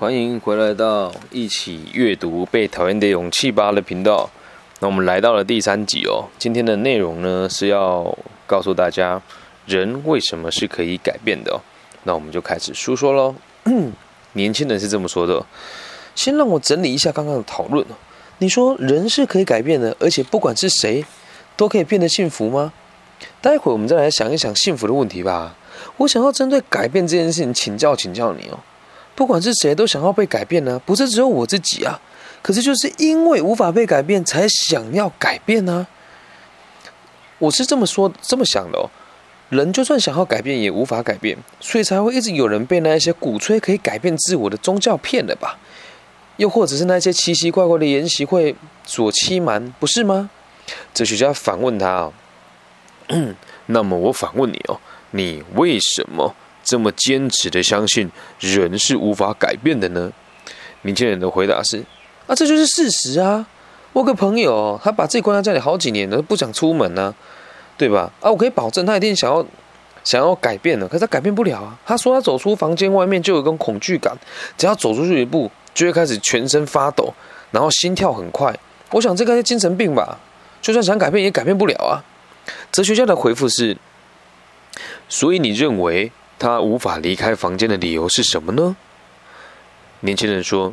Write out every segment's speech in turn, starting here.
欢迎回来到一起阅读《被讨厌的勇气吧》的频道。那我们来到了第三集哦。今天的内容呢是要告诉大家，人为什么是可以改变的。那我们就开始述说喽。年轻人是这么说的。先让我整理一下刚刚的讨论。你说人是可以改变的，而且不管是谁，都可以变得幸福吗？待会我们再来想一想幸福的问题吧。我想要针对改变这件事情请教请教你哦。不管是谁都想要被改变呢，不是只有我自己啊。可是就是因为无法被改变，才想要改变呢。我是这么说、这么想的哦。人就算想要改变，也无法改变，所以才会一直有人被那一些鼓吹可以改变自我的宗教骗了吧？又或者是那些奇奇怪怪的研习会所欺瞒，不是吗？哲学家反问他哦。那么我反问你哦，你为什么？这么坚持的相信人是无法改变的呢？年轻人的回答是：啊，这就是事实啊！我个朋友，他把自己关在家里好几年了，不想出门呢，对吧？啊，我可以保证他一定想要想要改变了，可是他改变不了啊！他说他走出房间外面就有一种恐惧感，只要走出去一步就会开始全身发抖，然后心跳很快。我想这个是精神病吧？就算想改变也改变不了啊！哲学家的回复是：所以你认为？他无法离开房间的理由是什么呢？年轻人说：“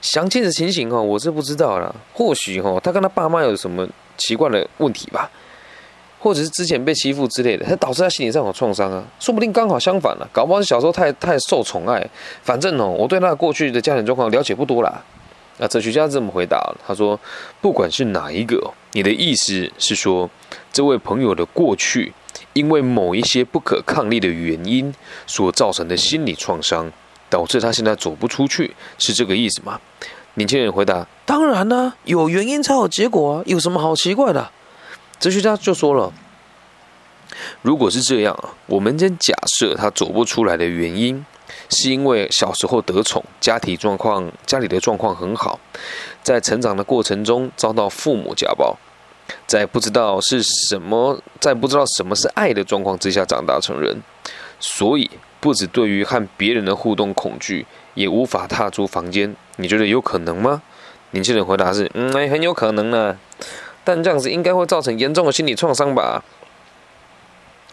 详细的情形哦，我是不知道了。或许哦，他跟他爸妈有什么奇怪的问题吧，或者是之前被欺负之类的，他导致他心理上有创伤啊。说不定刚好相反了，搞不好是小时候太太受宠爱。反正哦，我对他过去的家庭状况了解不多啦。”那哲学家这么回答他说：“不管是哪一个，你的意思是说，这位朋友的过去。”因为某一些不可抗力的原因所造成的心理创伤，导致他现在走不出去，是这个意思吗？年轻人回答：“当然啦，有原因才有结果啊，有什么好奇怪的？”哲学家就说了：“如果是这样啊，我们先假设他走不出来的原因，是因为小时候得宠，家庭状况家里的状况很好，在成长的过程中遭到父母家暴。”在不知道是什么，在不知道什么是爱的状况之下长大成人，所以不止对于和别人的互动恐惧，也无法踏出房间。你觉得有可能吗？年轻人回答是：嗯，很有可能呢，但这样子应该会造成严重的心理创伤吧？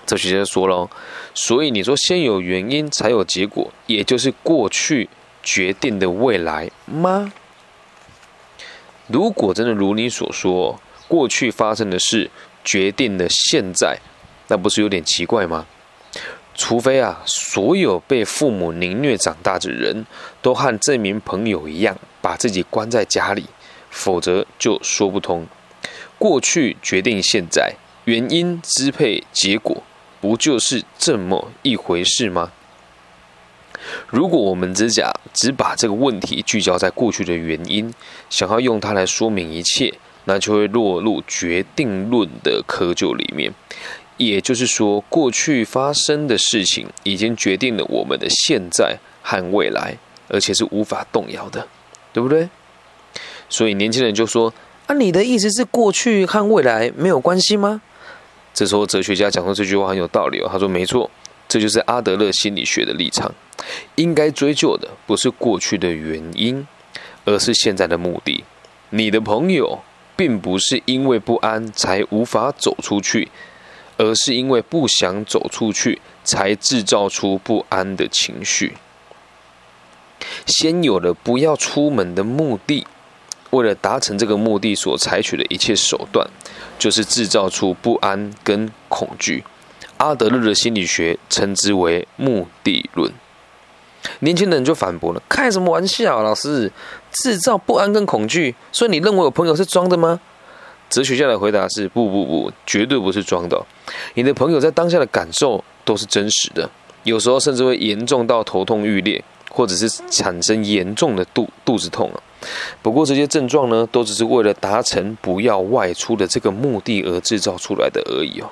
哲学家说了，所以你说先有原因才有结果，也就是过去决定的未来吗？如果真的如你所说。过去发生的事决定了现在，那不是有点奇怪吗？除非啊，所有被父母凌虐长大的人都和这名朋友一样，把自己关在家里，否则就说不通。过去决定现在，原因支配结果，不就是这么一回事吗？如果我们只讲只把这个问题聚焦在过去的原因，想要用它来说明一切。那就会落入决定论的窠臼里面，也就是说，过去发生的事情已经决定了我们的现在和未来，而且是无法动摇的，对不对？所以年轻人就说：“啊，你的意思是过去和未来没有关系吗？”这时候哲学家讲的这句话很有道理哦。他说：“没错，这就是阿德勒心理学的立场。应该追究的不是过去的原因，而是现在的目的。你的朋友。”并不是因为不安才无法走出去，而是因为不想走出去才制造出不安的情绪。先有了不要出门的目的，为了达成这个目的所采取的一切手段，就是制造出不安跟恐惧。阿德勒的心理学称之为目的论。年轻人就反驳了：“开什么玩笑，老师！制造不安跟恐惧，所以你认为我朋友是装的吗？”哲学家的回答是：“不不不，绝对不是装的。你的朋友在当下的感受都是真实的，有时候甚至会严重到头痛欲裂，或者是产生严重的肚肚子痛啊。不过这些症状呢，都只是为了达成不要外出的这个目的而制造出来的而已哦。”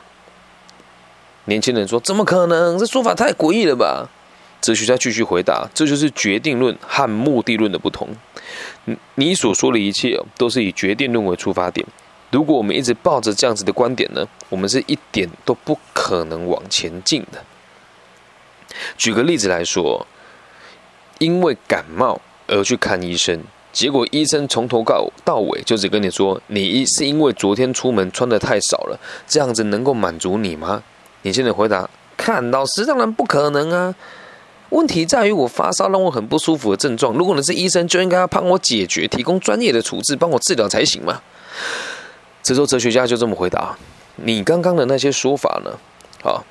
年轻人说：“怎么可能？这说法太诡异了吧？”哲学家继续回答：“这就是决定论和目的论的不同。你你所说的一切都是以决定论为出发点。如果我们一直抱着这样子的观点呢，我们是一点都不可能往前进的。举个例子来说，因为感冒而去看医生，结果医生从头到到尾就只跟你说，你是因为昨天出门穿的太少了，这样子能够满足你吗？你现在回答：看老师，当然不可能啊。问题在于我发烧让我很不舒服的症状，如果你是医生，就应该要帮我解决，提供专业的处置，帮我治疗才行嘛。这时候哲学家就这么回答：你刚刚的那些说法呢，啊，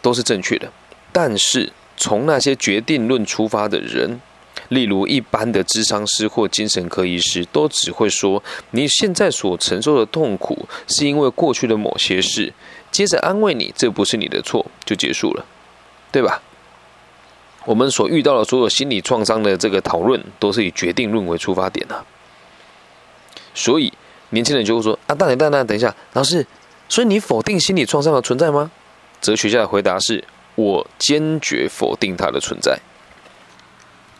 都是正确的，但是从那些决定论出发的人，例如一般的智商师或精神科医师，都只会说你现在所承受的痛苦是因为过去的某些事，接着安慰你这不是你的错，就结束了，对吧？我们所遇到的所有心理创伤的这个讨论，都是以决定论为出发点的。所以年轻人就会说：“啊，大奶大奶，等一下，老师，所以你否定心理创伤的存在吗？”哲学家的回答是：“我坚决否定它的存在。”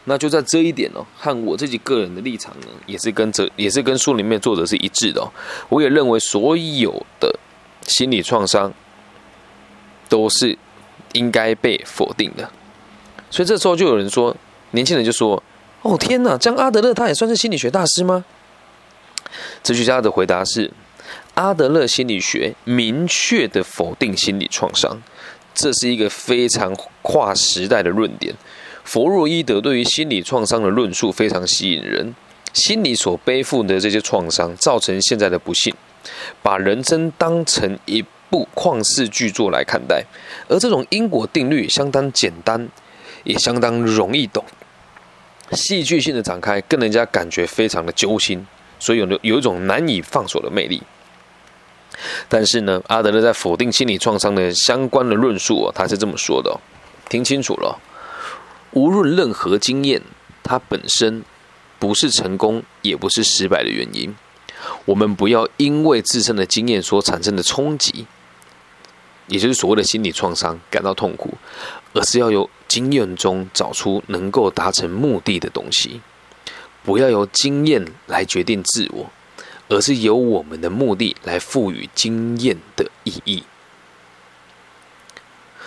那就在这一点哦，和我自己个人的立场呢，也是跟哲，也是跟书里面作者是一致的哦。我也认为所有的心理创伤都是应该被否定的。所以这时候就有人说，年轻人就说：“哦天哪，这样阿德勒他也算是心理学大师吗？”哲学家的回答是：阿德勒心理学明确的否定心理创伤，这是一个非常跨时代的论点。弗洛伊德对于心理创伤的论述非常吸引人，心理所背负的这些创伤造成现在的不幸，把人生当成一部旷世巨作来看待，而这种因果定律相当简单。也相当容易懂，戏剧性的展开，更人家感觉非常的揪心，所以有有一种难以放手的魅力。但是呢，阿德勒在否定心理创伤的相关的论述哦，他是这么说的：听清楚了，无论任何经验，它本身不是成功，也不是失败的原因。我们不要因为自身的经验所产生的冲击，也就是所谓的心理创伤感到痛苦。而是要由经验中找出能够达成目的的东西，不要由经验来决定自我，而是由我们的目的来赋予经验的意义。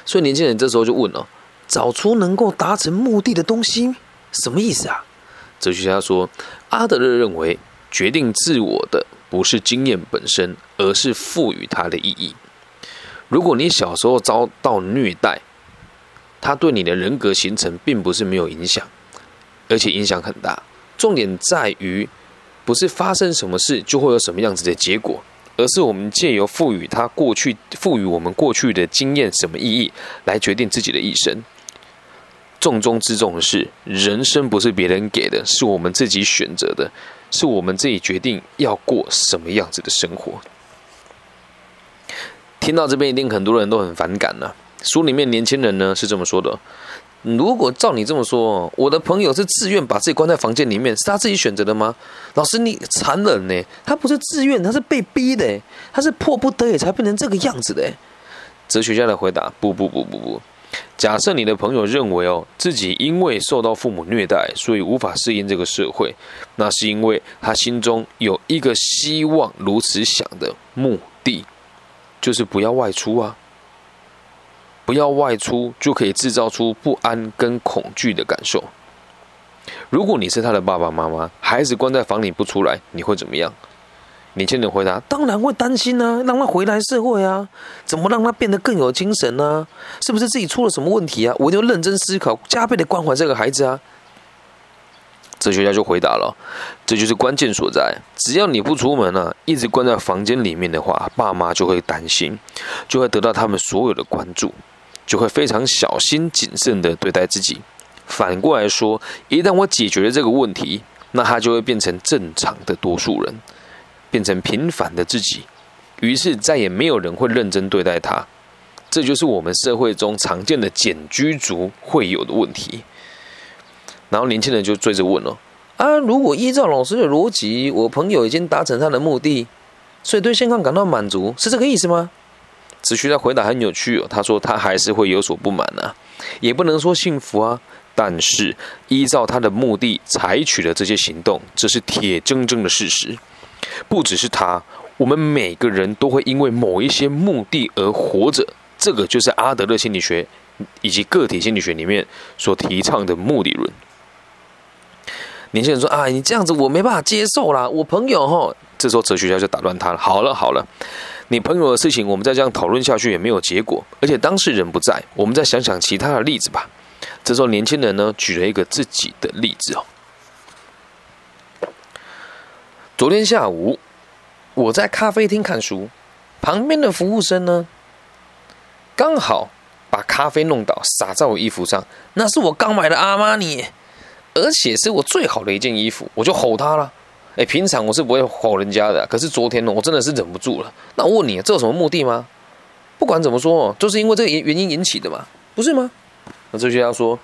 所以年轻人这时候就问了：找出能够达成目的的东西，什么意思啊？哲学家说，阿德勒认为，决定自我的不是经验本身，而是赋予它的意义。如果你小时候遭到虐待，它对你的人格形成并不是没有影响，而且影响很大。重点在于，不是发生什么事就会有什么样子的结果，而是我们借由赋予它过去、赋予我们过去的经验什么意义，来决定自己的一生。重中之重的是，人生不是别人给的，是我们自己选择的，是我们自己决定要过什么样子的生活。听到这边，一定很多人都很反感了。书里面年轻人呢是这么说的：如果照你这么说，我的朋友是自愿把自己关在房间里面，是他自己选择的吗？老师，你残忍呢！他不是自愿，他是被逼的，他是迫不得已才变成这个样子的。哲学家的回答：不不不不不。假设你的朋友认为哦，自己因为受到父母虐待，所以无法适应这个社会，那是因为他心中有一个希望如此想的目的，就是不要外出啊。不要外出，就可以制造出不安跟恐惧的感受。如果你是他的爸爸妈妈，孩子关在房里不出来，你会怎么样？年轻人回答：“当然会担心啊，让他回来社会啊，怎么让他变得更有精神呢？是不是自己出了什么问题啊？我就认真思考，加倍的关怀这个孩子啊。”哲学家就回答了：“这就是关键所在。只要你不出门啊，一直关在房间里面的话，爸妈就会担心，就会得到他们所有的关注。”就会非常小心谨慎的对待自己。反过来说，一旦我解决了这个问题，那他就会变成正常的多数人，变成平凡的自己。于是再也没有人会认真对待他。这就是我们社会中常见的简居族会有的问题。然后年轻人就追着问了：啊，如果依照老师的逻辑，我朋友已经达成他的目的，所以对现况感到满足，是这个意思吗？子虚的回答很有趣哦，他说他还是会有所不满啊，也不能说幸福啊，但是依照他的目的采取了这些行动，这是铁铮铮的事实。不只是他，我们每个人都会因为某一些目的而活着，这个就是阿德勒心理学以及个体心理学里面所提倡的目的论。年轻人说啊，你这样子我没办法接受啦。我朋友哈，这时候哲学家就打断他了。好了好了，你朋友的事情，我们再这样讨论下去也没有结果，而且当事人不在，我们再想想其他的例子吧。这时候年轻人呢，举了一个自己的例子哦。昨天下午我在咖啡厅看书，旁边的服务生呢，刚好把咖啡弄倒，洒在我衣服上。那是我刚买的阿玛尼。而且是我最好的一件衣服，我就吼他了。哎，平常我是不会吼人家的，可是昨天呢，我真的是忍不住了。那我问你，这有什么目的吗？不管怎么说，就是因为这个原因引起的嘛，不是吗？那哲学家说，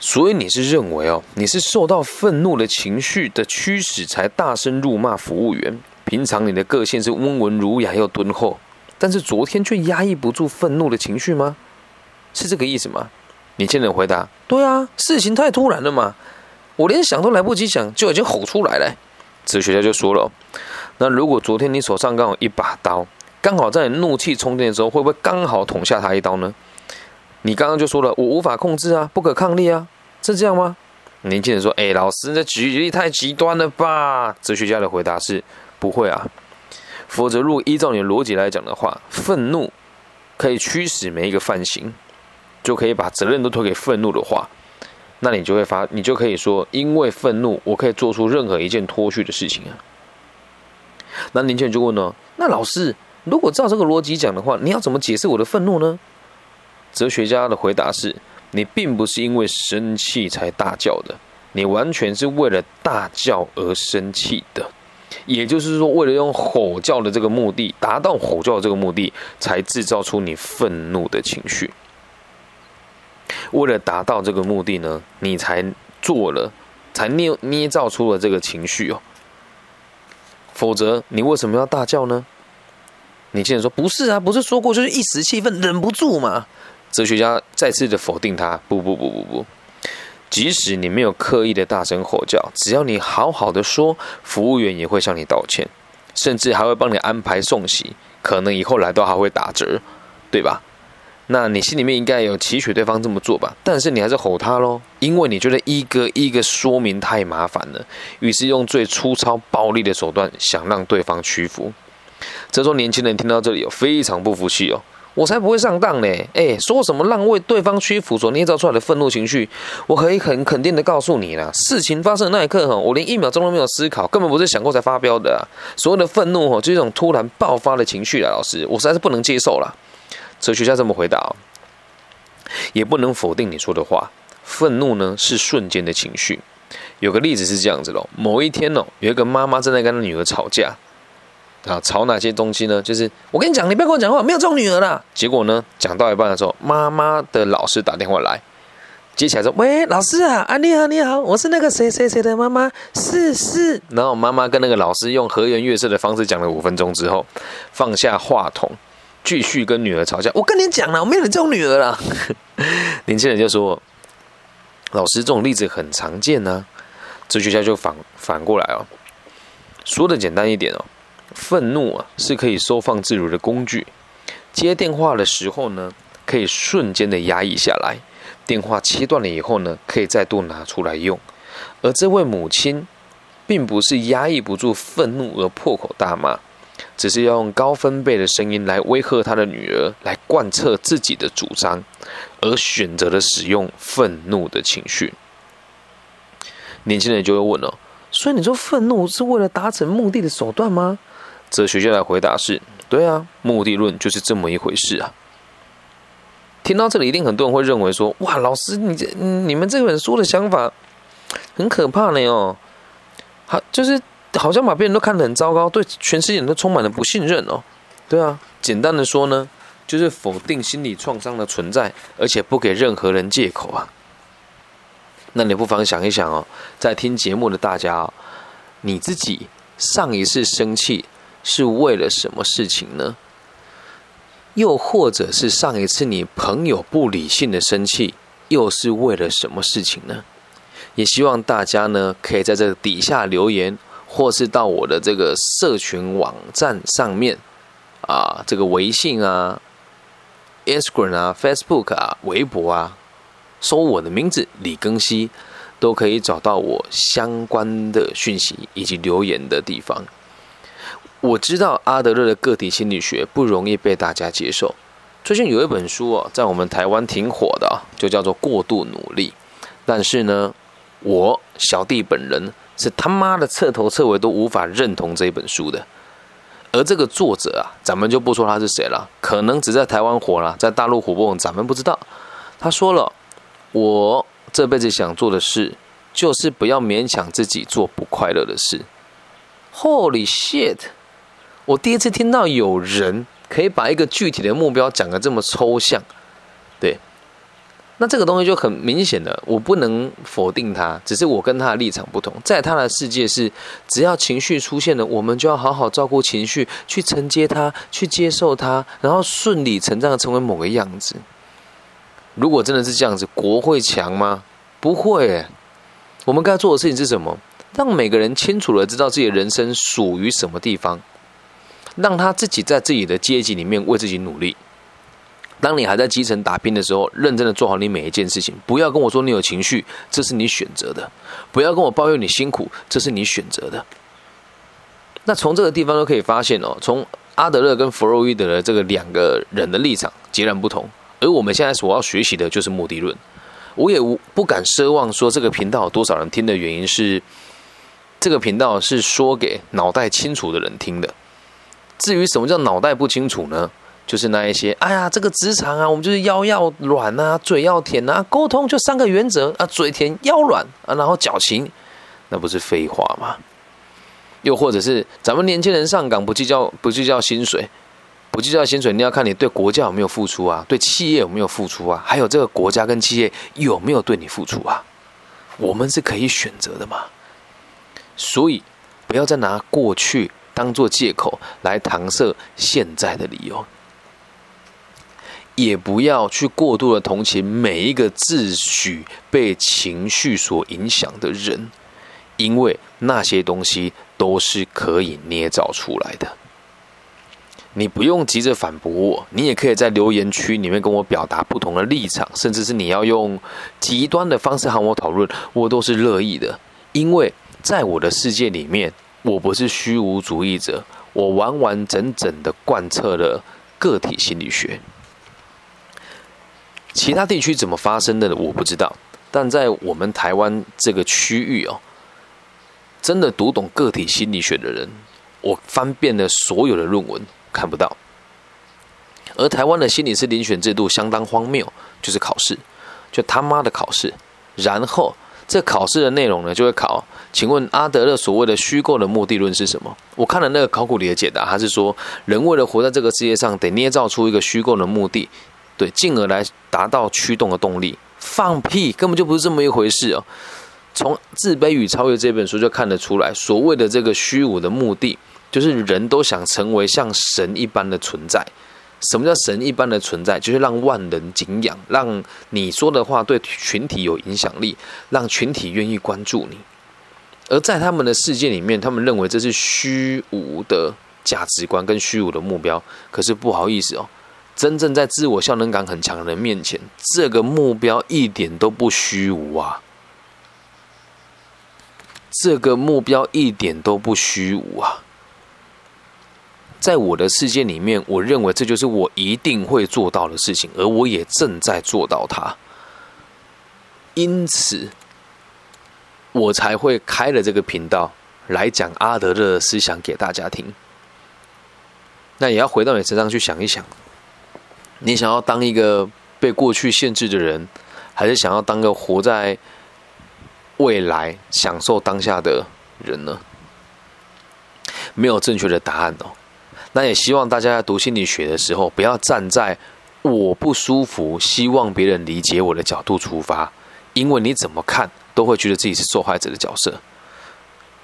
所以你是认为哦，你是受到愤怒的情绪的驱使，才大声辱骂服务员。平常你的个性是温文儒雅又敦厚，但是昨天却压抑不住愤怒的情绪吗？是这个意思吗？年轻人回答：“对啊，事情太突然了嘛，我连想都来不及想，就已经吼出来了。”哲学家就说了：“那如果昨天你手上刚好一把刀，刚好在你怒气冲天的时候，会不会刚好捅下他一刀呢？”你刚刚就说了：“我无法控制啊，不可抗力啊，是这样吗？”年轻人说：“哎，老师，这举例太极端了吧？”哲学家的回答是：“不会啊，否则如果依照你的逻辑来讲的话，愤怒可以驱使每一个犯行。”就可以把责任都推给愤怒的话，那你就会发，你就可以说，因为愤怒，我可以做出任何一件脱序的事情啊。那年轻人就问了：“那老师，如果照这个逻辑讲的话，你要怎么解释我的愤怒呢？”哲学家的回答是：你并不是因为生气才大叫的，你完全是为了大叫而生气的，也就是说，为了用吼叫的这个目的，达到吼叫的这个目的，才制造出你愤怒的情绪。为了达到这个目的呢，你才做了，才捏捏造出了这个情绪哦。否则，你为什么要大叫呢？你竟然说不是啊，不是说过就是一时气愤，忍不住嘛？哲学家再次的否定他，不不不不不，即使你没有刻意的大声吼叫，只要你好好的说，服务员也会向你道歉，甚至还会帮你安排送洗，可能以后来都还会打折，对吧？那你心里面应该有期许对方这么做吧？但是你还是吼他喽，因为你觉得一个一个说明太麻烦了，于是用最粗糙暴力的手段想让对方屈服。这时候年轻人听到这里有非常不服气哦，我才不会上当呢！哎，说什么让为对方屈服所捏造出来的愤怒情绪，我可以很肯定的告诉你啦，事情发生的那一刻哈，我连一秒钟都没有思考，根本不是想过才发飙的啊！所有的愤怒哈，就这种突然爆发的情绪啊，老师，我实在是不能接受了。哲学家这么回答，也不能否定你说的话。愤怒呢是瞬间的情绪。有个例子是这样子喽：某一天哦，有一个妈妈正在跟她女儿吵架啊，吵哪些东西呢？就是我跟你讲，你不要跟我讲话，没有这种女儿啦。结果呢，讲到一半的时候，妈妈的老师打电话来，接起来说：“喂，老师啊，啊你好你好，我是那个谁谁谁的妈妈，是是。”然后妈妈跟那个老师用和颜悦色的方式讲了五分钟之后，放下话筒。继续跟女儿吵架。我跟你讲了，我没有你这种女儿了。年轻人就说：“老师，这种例子很常见呢。”哲学家就反反过来哦，说的简单一点哦，愤怒啊是可以收放自如的工具。接电话的时候呢，可以瞬间的压抑下来；电话切断了以后呢，可以再度拿出来用。而这位母亲，并不是压抑不住愤怒而破口大骂。只是要用高分贝的声音来威吓他的女儿，来贯彻自己的主张，而选择了使用愤怒的情绪。年轻人就会问了：所以你说愤怒是为了达成目的的手段吗？哲学家的回答是：对啊，目的论就是这么一回事啊。听到这里，一定很多人会认为说：哇，老师，你这你们这本书的想法很可怕呢哦，好，就是。好像把别人都看得很糟糕，对全世界都充满了不信任哦。对啊，简单的说呢，就是否定心理创伤的存在，而且不给任何人借口啊。那你不妨想一想哦，在听节目的大家啊，你自己上一次生气是为了什么事情呢？又或者是上一次你朋友不理性的生气，又是为了什么事情呢？也希望大家呢，可以在这底下留言。或是到我的这个社群网站上面啊，这个微信啊、Instagram 啊、Facebook 啊、微博啊，搜我的名字李庚希，都可以找到我相关的讯息以及留言的地方。我知道阿德勒的个体心理学不容易被大家接受。最近有一本书哦，在我们台湾挺火的，就叫做《过度努力》。但是呢，我小弟本人是他妈的彻头彻尾都无法认同这本书的。而这个作者啊，咱们就不说他是谁了，可能只在台湾火了，在大陆火不火，咱们不知道。他说了，我这辈子想做的事，就是不要勉强自己做不快乐的事。Holy shit！我第一次听到有人可以把一个具体的目标讲得这么抽象，对。那这个东西就很明显的，我不能否定他，只是我跟他的立场不同。在他的世界是，只要情绪出现了，我们就要好好照顾情绪，去承接它，去接受它，然后顺理成章的成为某个样子。如果真的是这样子，国会强吗？不会。我们该做的事情是什么？让每个人清楚的知道自己的人生属于什么地方，让他自己在自己的阶级里面为自己努力。当你还在基层打拼的时候，认真的做好你每一件事情。不要跟我说你有情绪，这是你选择的；不要跟我抱怨你辛苦，这是你选择的。那从这个地方都可以发现哦，从阿德勒跟弗洛伊德的这个两个人的立场截然不同。而我们现在所要学习的就是目的论。我也无不敢奢望说这个频道有多少人听的原因是，这个频道是说给脑袋清楚的人听的。至于什么叫脑袋不清楚呢？就是那一些，哎呀，这个职场啊，我们就是腰要软啊，嘴要甜啊，沟通就三个原则啊，嘴甜腰软啊，然后矫情，那不是废话吗？又或者是咱们年轻人上岗不计较不计较薪水，不计较薪水，你要看你对国家有没有付出啊，对企业有没有付出啊，还有这个国家跟企业有没有对你付出啊？我们是可以选择的嘛？所以不要再拿过去当做借口来搪塞现在的理由。也不要去过度的同情每一个自诩被情绪所影响的人，因为那些东西都是可以捏造出来的。你不用急着反驳我，你也可以在留言区里面跟我表达不同的立场，甚至是你要用极端的方式和我讨论，我都是乐意的。因为在我的世界里面，我不是虚无主义者，我完完整整的贯彻了个体心理学。其他地区怎么发生的我不知道，但在我们台湾这个区域哦，真的读懂个体心理学的人，我翻遍了所有的论文看不到。而台湾的心理师遴选制度相当荒谬，就是考试，就他妈的考试。然后这考试的内容呢，就会考，请问阿德勒所谓的虚构的目的论是什么？我看了那个考古里的解答，他是说，人为了活在这个世界上，得捏造出一个虚构的目的。对，进而来达到驱动的动力。放屁，根本就不是这么一回事哦。从《自卑与超越》这本书就看得出来，所谓的这个虚无的目的，就是人都想成为像神一般的存在。什么叫神一般的存在？就是让万人敬仰，让你说的话对群体有影响力，让群体愿意关注你。而在他们的世界里面，他们认为这是虚无的价值观跟虚无的目标。可是不好意思哦。真正在自我效能感很强的人面前，这个目标一点都不虚无啊！这个目标一点都不虚无啊！在我的世界里面，我认为这就是我一定会做到的事情，而我也正在做到它。因此，我才会开了这个频道来讲阿德勒的思想给大家听。那也要回到你身上去想一想。你想要当一个被过去限制的人，还是想要当个活在未来、享受当下的人呢？没有正确的答案哦。那也希望大家在读心理学的时候，不要站在我不舒服、希望别人理解我的角度出发，因为你怎么看都会觉得自己是受害者的角色。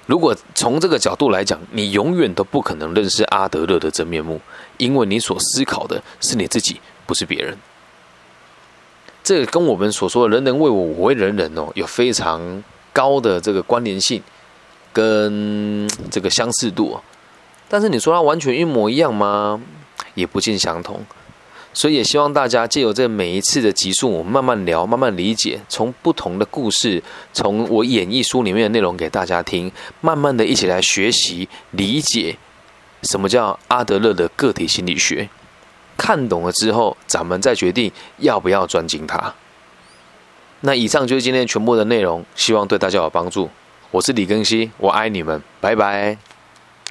如果从这个角度来讲，你永远都不可能认识阿德勒的真面目，因为你所思考的是你自己，不是别人。这个跟我们所说的“人人为我，我为人人”哦，有非常高的这个关联性跟这个相似度。但是你说它完全一模一样吗？也不尽相同。所以也希望大家借由这每一次的集数，我们慢慢聊，慢慢理解，从不同的故事，从我演绎书里面的内容给大家听，慢慢的一起来学习理解什么叫阿德勒的个体心理学。看懂了之后，咱们再决定要不要专精它。那以上就是今天全部的内容，希望对大家有帮助。我是李根希，我爱你们，拜拜。